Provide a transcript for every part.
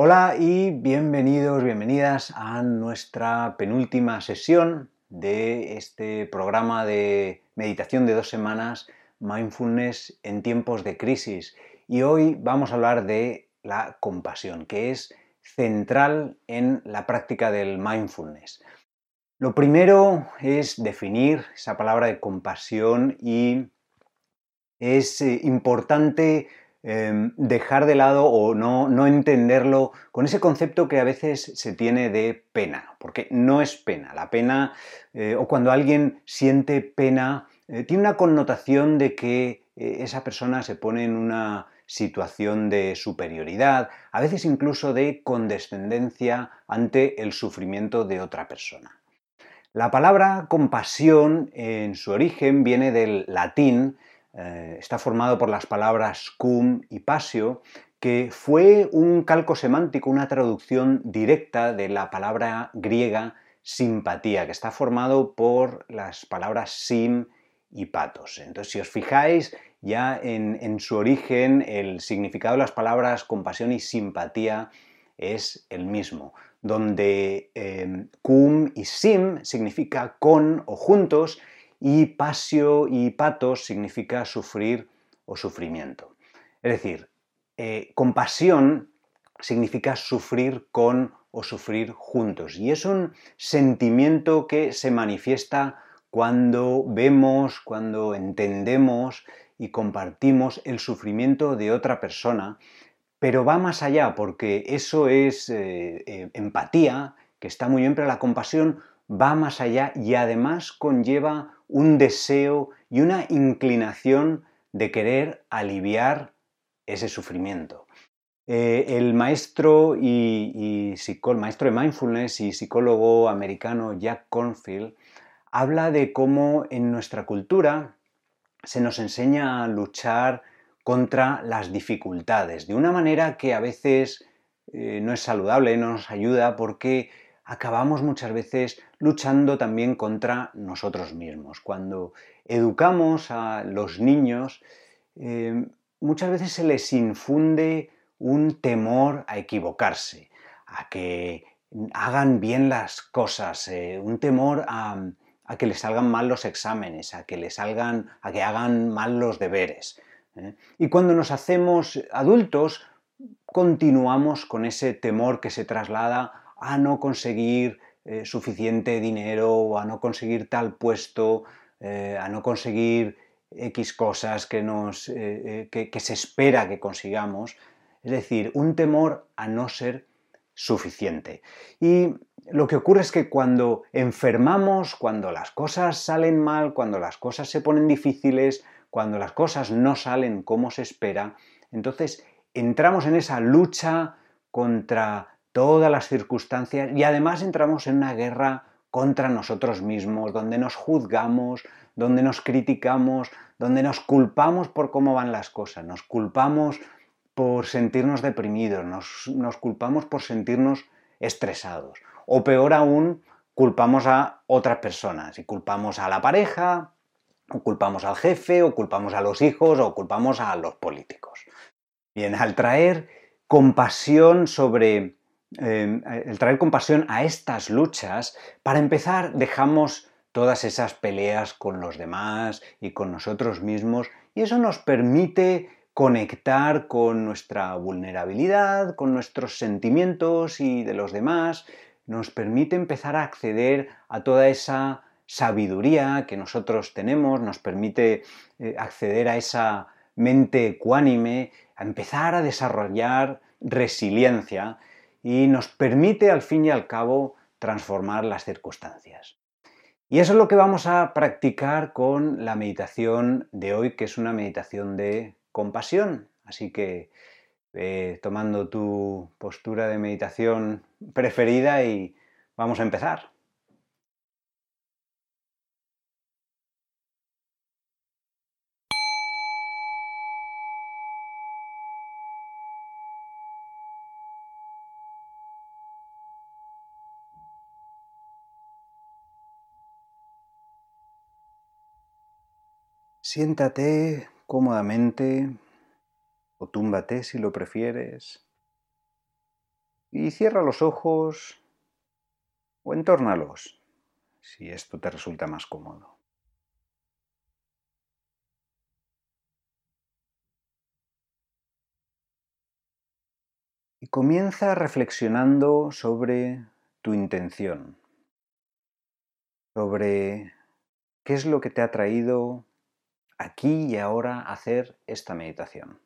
Hola y bienvenidos, bienvenidas a nuestra penúltima sesión de este programa de meditación de dos semanas, Mindfulness en tiempos de crisis. Y hoy vamos a hablar de la compasión, que es central en la práctica del mindfulness. Lo primero es definir esa palabra de compasión y es eh, importante Em, dejar de lado o no, entenderlo con ese concepto que a veces se tiene de pena, porque no es pena. La pena, eh, o cuando alguien siente pena, eh, tiene una connotación de que eh, esa persona se pone en una situación de superioridad, a veces incluso de condescendencia ante el sufrimiento de otra persona. La palabra compasión en su origen viene del latín eh, está formado por las palabras cum y pasio, que fue un calco semántico, una traducción directa de la palabra griega simpatía, que está formado por las palabras sim y patos. Entonces, si os fijáis, ya en, su origen el significado de las palabras compasión y simpatía es el mismo, donde eh, cum y sim significa con o juntos y pasio y patos significa sufrir o sufrimiento. Es decir, eh, compasión significa sufrir con o sufrir juntos. Y es un sentimiento que se manifiesta cuando vemos, cuando entendemos y compartimos el sufrimiento de otra persona, pero va más allá porque eso es eh, eh, empatía, que está muy bien, pero la compasión va más allá y además conlleva un deseo y una inclinación de querer aliviar ese sufrimiento. Eh, el maestro y, de mindfulness y psicólogo americano Jack Cornfield habla de cómo en nuestra cultura se nos enseña a luchar contra las dificultades de una manera que a veces eh, no es saludable, no nos ayuda porque acabamos muchas veces luchando también contra nosotros mismos. Cuando educamos a los niños, eh, muchas veces se les infunde un temor a equivocarse, a que hagan bien las cosas, eh, un temor a, que les salgan mal los exámenes, a que les salgan, a que hagan mal los deberes. ¿eh? Y cuando nos hacemos adultos, continuamos con ese temor que se traslada a no conseguir eh, suficiente dinero o a no conseguir tal puesto, eh, a no conseguir X cosas que, nos, eh, que se espera que consigamos. Es decir, un temor a no ser suficiente. Y lo que ocurre es que cuando enfermamos, cuando las cosas salen mal, cuando las cosas se ponen difíciles, cuando las cosas no salen como se espera, entonces entramos en esa lucha contra todas las circunstancias y además entramos en una guerra contra nosotros mismos, donde nos juzgamos, donde nos criticamos, donde nos culpamos por cómo van las cosas, nos culpamos por sentirnos deprimidos, nos, culpamos por sentirnos estresados. O peor aún, culpamos a otras personas y culpamos a la pareja, o culpamos al jefe, o culpamos a los hijos, o culpamos a los políticos. Bien, al traer compasión sobre Em, el traer compasión a estas luchas, para empezar dejamos todas esas peleas con los demás y con nosotros mismos y eso nos permite conectar con nuestra vulnerabilidad, con nuestros sentimientos y de los demás, nos permite empezar a acceder a toda esa sabiduría que nosotros tenemos, nos permite eh, acceder a esa mente ecuánime, a empezar a desarrollar resiliencia y nos permite al fin y al cabo transformar las circunstancias. Y eso es lo que vamos a practicar con la meditación de hoy, que es una meditación de compasión. Así que tomando tu postura de meditación preferida y vamos a empezar. Siéntate cómodamente o túmbate si lo prefieres. y cierra los ojos o entórnalos si esto te resulta más cómodo. Y comienza reflexionando sobre tu intención, sobre qué es lo que te ha traído aquí y ahora hacer esta meditación.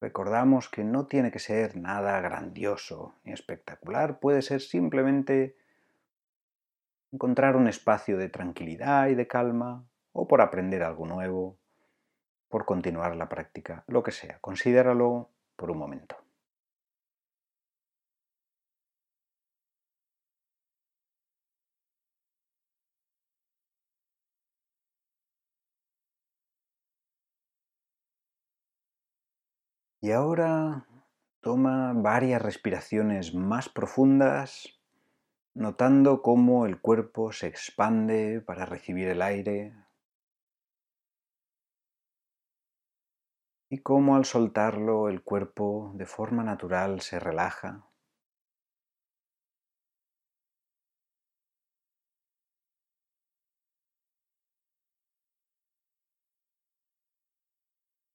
Recordamos que no tiene que ser nada grandioso ni espectacular, puede ser simplemente encontrar un espacio de tranquilidad y de calma, o por aprender algo nuevo, por continuar la práctica, lo que sea. Considéralo por un momento. Y ahora toma varias respiraciones más profundas, notando cómo el cuerpo se expande para recibir el aire y cómo al soltarlo el cuerpo de forma natural se relaja.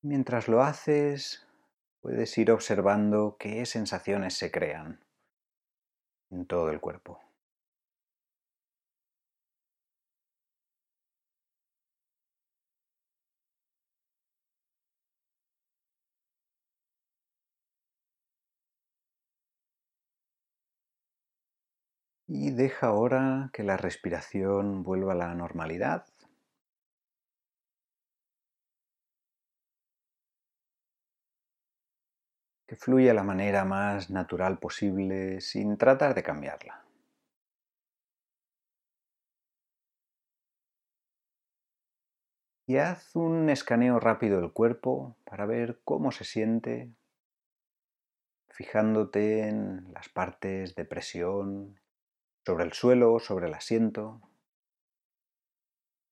Mientras lo haces, puedes ir observando qué sensaciones se crean en todo el cuerpo. Y deja ahora que la respiración vuelva a la normalidad que fluya la manera más natural posible sin tratar de cambiarla. Y haz un escaneo rápido del cuerpo para ver cómo se siente, fijándote en las partes de presión sobre el suelo, sobre el asiento,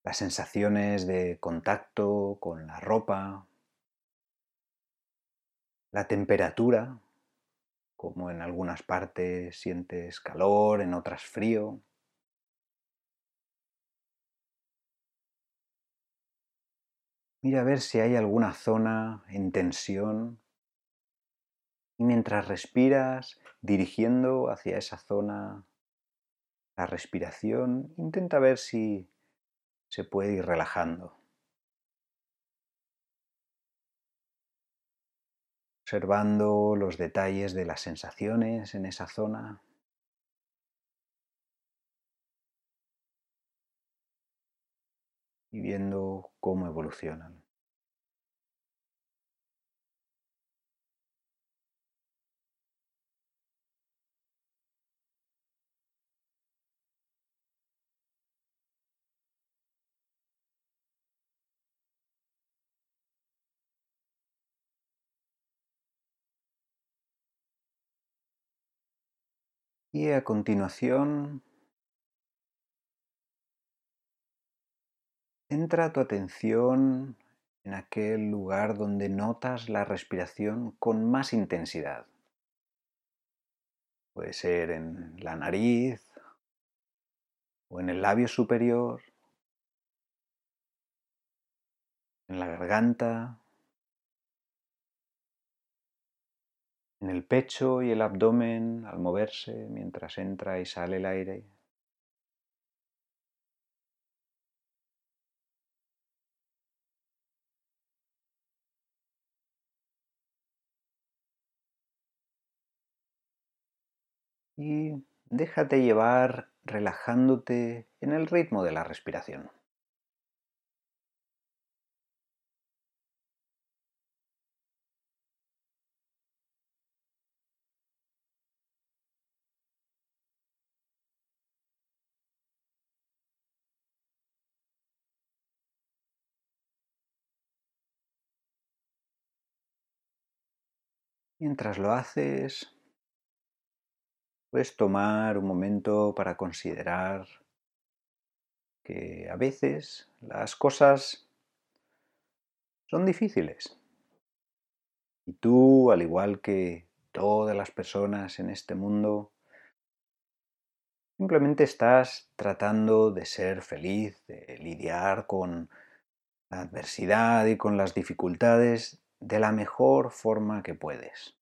las sensaciones de contacto con la ropa, la temperatura, como en algunas partes sientes calor, en otras frío. Mira a ver si hay alguna zona en tensión y mientras respiras dirigiendo hacia esa zona la respiración, intenta ver si se puede ir relajando. Observando los detalles de las sensaciones en esa zona. Y viendo cómo evolucionan. Y a continuación, entra tu atención en aquel lugar donde notas la respiración con más intensidad. Puede ser en la nariz o en el labio superior, en la garganta en el pecho y el abdomen al moverse mientras entra y sale el aire. Y déjate llevar relajándote en el ritmo de la respiración. Mientras lo haces, puedes tomar un momento para considerar que a veces las cosas son difíciles. Y tú, al igual que todas las personas en este mundo, simplemente estás tratando de ser feliz, de lidiar con la adversidad y con las dificultades de la mejor forma que puedes.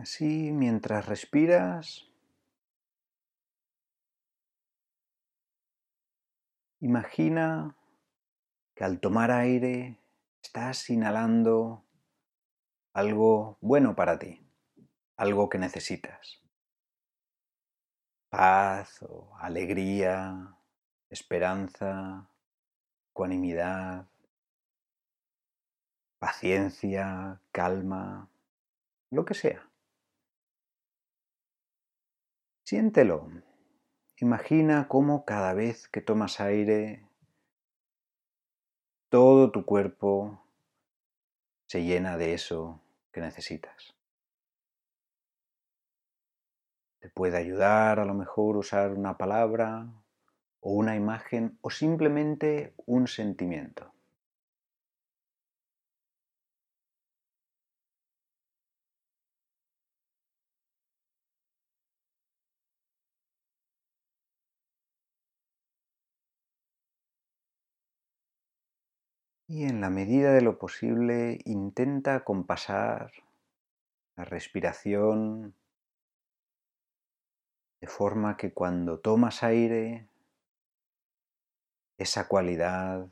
Así, mientras respiras, imagina que al tomar aire estás inhalando algo bueno para ti, algo que necesitas. Paz o alegría, esperanza, ecuanimidad, paciencia, calma, lo que sea. Siéntelo. Imagina cómo cada vez que tomas aire, todo tu cuerpo se llena de eso que necesitas. Te puede ayudar a lo mejor usar una palabra o una imagen o simplemente un sentimiento. Y en la medida de lo posible intenta compasar la respiración de forma que cuando tomas aire, esa cualidad,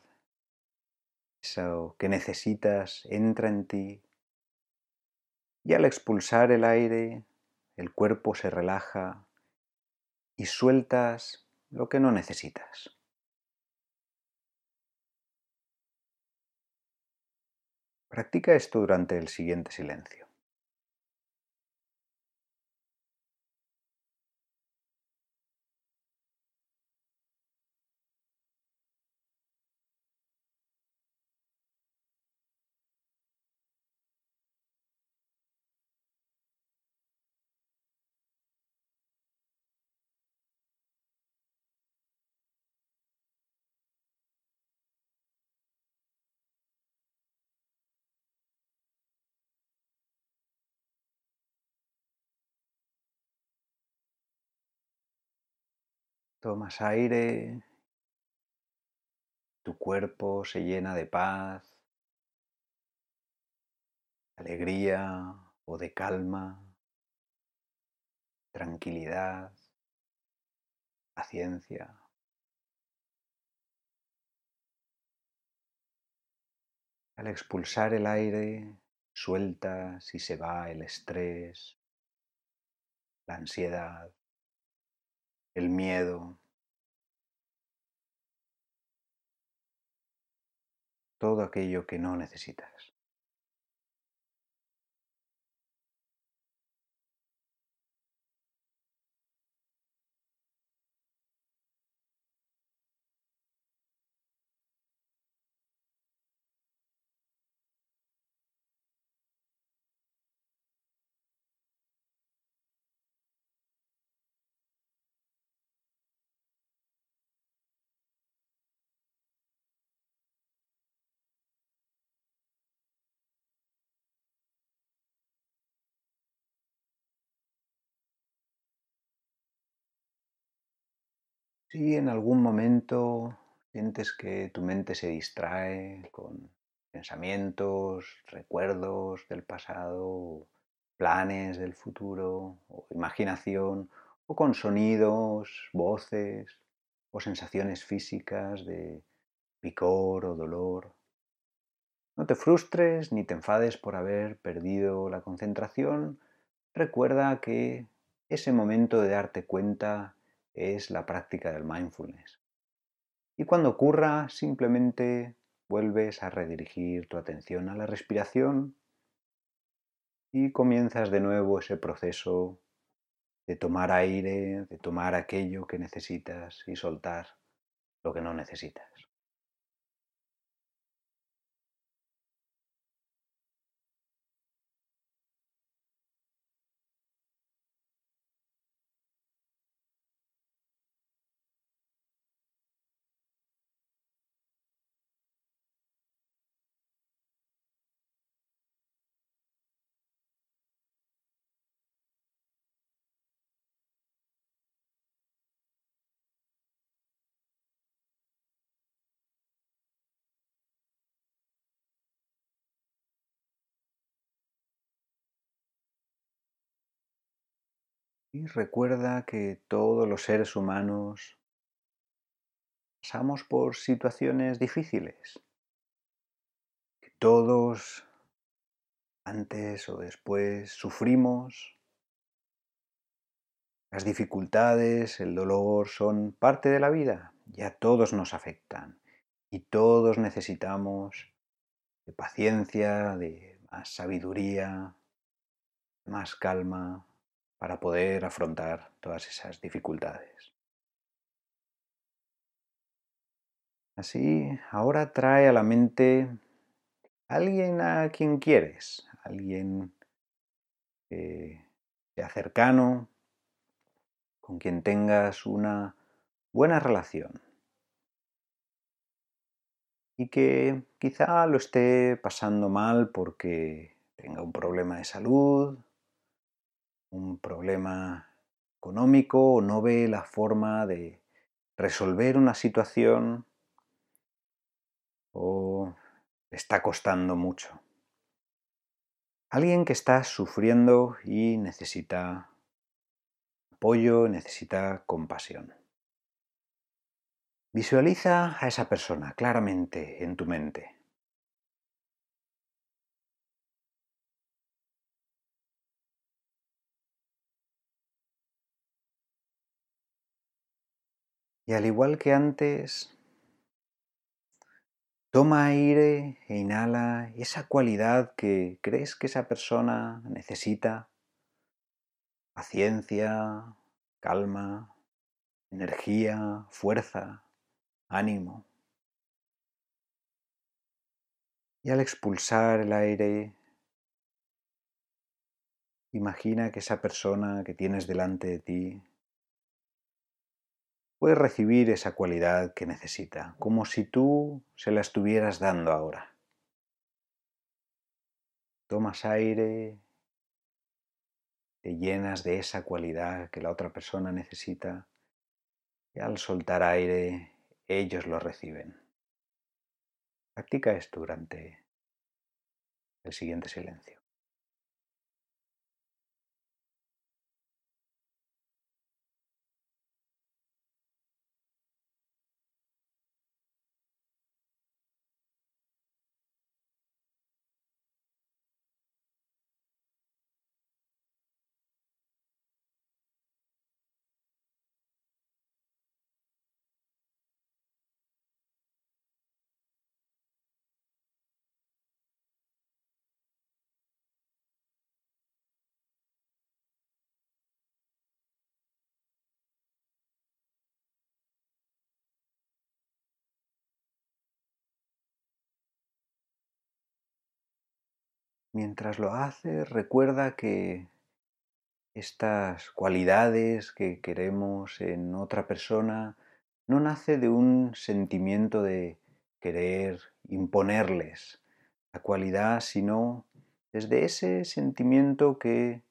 eso que necesitas entra en ti y al expulsar el aire, el cuerpo se relaja y sueltas lo que no necesitas. Practica esto durante el siguiente silencio. Tomas aire, tu cuerpo se llena de paz, alegría o de calma, tranquilidad, paciencia. Al expulsar el aire, sueltas y se va el estrés, la ansiedad el miedo, todo aquello que no necesitas. Si en algún momento sientes que tu mente se distrae con pensamientos, recuerdos del pasado, planes del futuro, imaginación, o con sonidos, voces o sensaciones físicas de picor o dolor. No te frustres ni te enfades por haber perdido la concentración. Recuerda que ese momento de darte cuenta es la práctica del mindfulness. Y cuando ocurra, simplemente vuelves a redirigir tu atención a la respiración y comienzas de nuevo ese proceso de tomar aire, de tomar aquello que necesitas y soltar lo que no necesitas. Y recuerda que todos los seres humanos pasamos por situaciones difíciles. Todos, antes o después, sufrimos. Las dificultades, el dolor son parte de la vida y a todos nos afectan. Y todos necesitamos de paciencia, de más sabiduría, más calma para poder afrontar todas esas dificultades. Así, ahora trae a la mente alguien a quien quieres, alguien que sea cercano, con quien tengas una buena relación y que quizá lo esté pasando mal porque tenga un problema de salud, problema económico o no ve la forma de resolver una situación o le está costando mucho. Alguien que está sufriendo y necesita apoyo, necesita compasión. Visualiza a esa persona claramente en tu mente. Y al igual que antes, toma aire e inhala esa cualidad que crees que esa persona necesita. Paciencia, calma, energía, fuerza ánimo. Y al expulsar el aire, imagina que esa persona que tienes delante de ti puede recibir esa cualidad que necesita, como si tú se la estuvieras dando ahora. Tomas aire, te llenas de esa cualidad que la otra persona necesita y al soltar aire ellos lo reciben. Practica esto durante el siguiente silencio. Mientras lo haces, recuerda que estas cualidades que queremos en otra persona no nace de un sentimiento de querer imponerles la cualidad, sino desde ese sentimiento que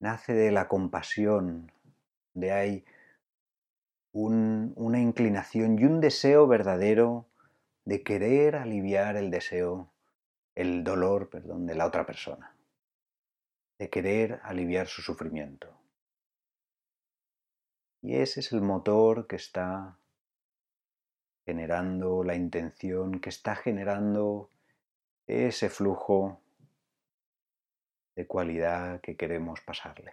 nace de la compasión, de hay una inclinación y un deseo verdadero de querer aliviar el deseo el dolor, perdón, de la otra persona, de querer aliviar su sufrimiento. Y ese es el motor que está generando la intención, que está generando ese flujo de cualidad que queremos pasarle.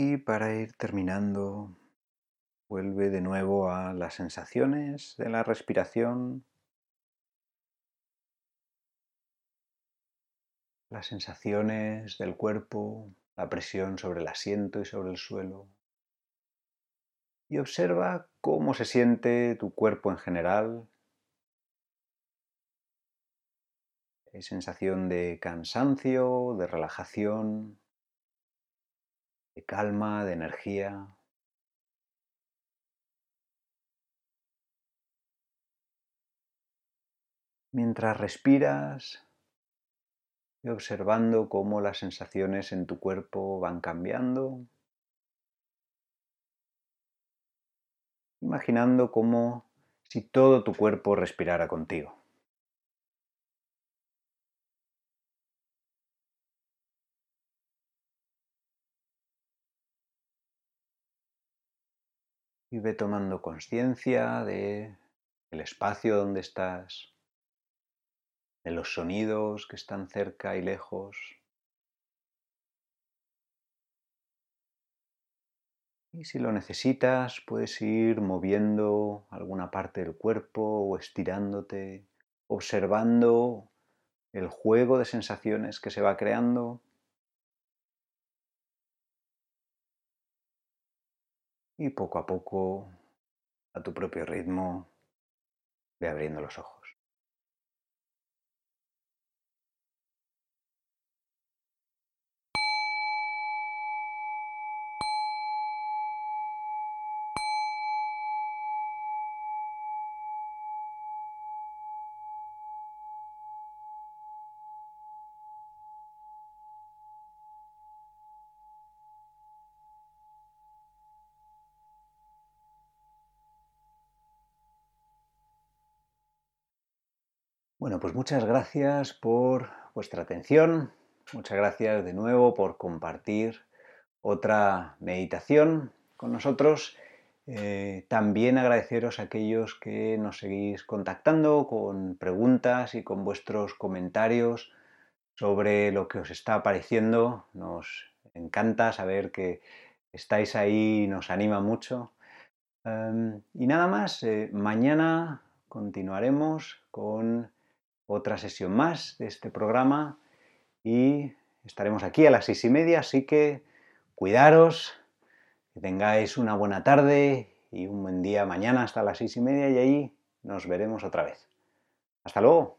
Y para ir terminando, vuelve de nuevo a las sensaciones de la respiración, las sensaciones del cuerpo, la presión sobre el asiento y sobre el suelo. Y observa cómo se siente tu cuerpo en general, Hay sensación de cansancio, de relajación, de calma, de energía. Mientras respiras y observando cómo las sensaciones en tu cuerpo van cambiando, imaginando como si todo tu cuerpo respirara contigo. Y ve tomando conciencia de el espacio donde estás, de los sonidos que están cerca y lejos. Y si lo necesitas, puedes ir moviendo alguna parte del cuerpo o estirándote, observando el juego de sensaciones que se va creando. Y poco a poco, a tu propio ritmo, ve abriendo los ojos. Bueno, pues muchas gracias por vuestra atención. Muchas gracias de nuevo por compartir otra meditación con nosotros. Eh, también agradeceros a aquellos que nos seguís contactando con preguntas y con vuestros comentarios sobre lo que os está pareciendo. Nos encanta saber que estáis ahí, nos anima mucho. Em, y nada más, eh, mañana continuaremos con otra sesión más de este programa y estaremos aquí a las seis y media, así que cuidaros, que tengáis una buena tarde y un buen día mañana hasta las seis y media y ahí nos veremos otra vez. Hasta luego.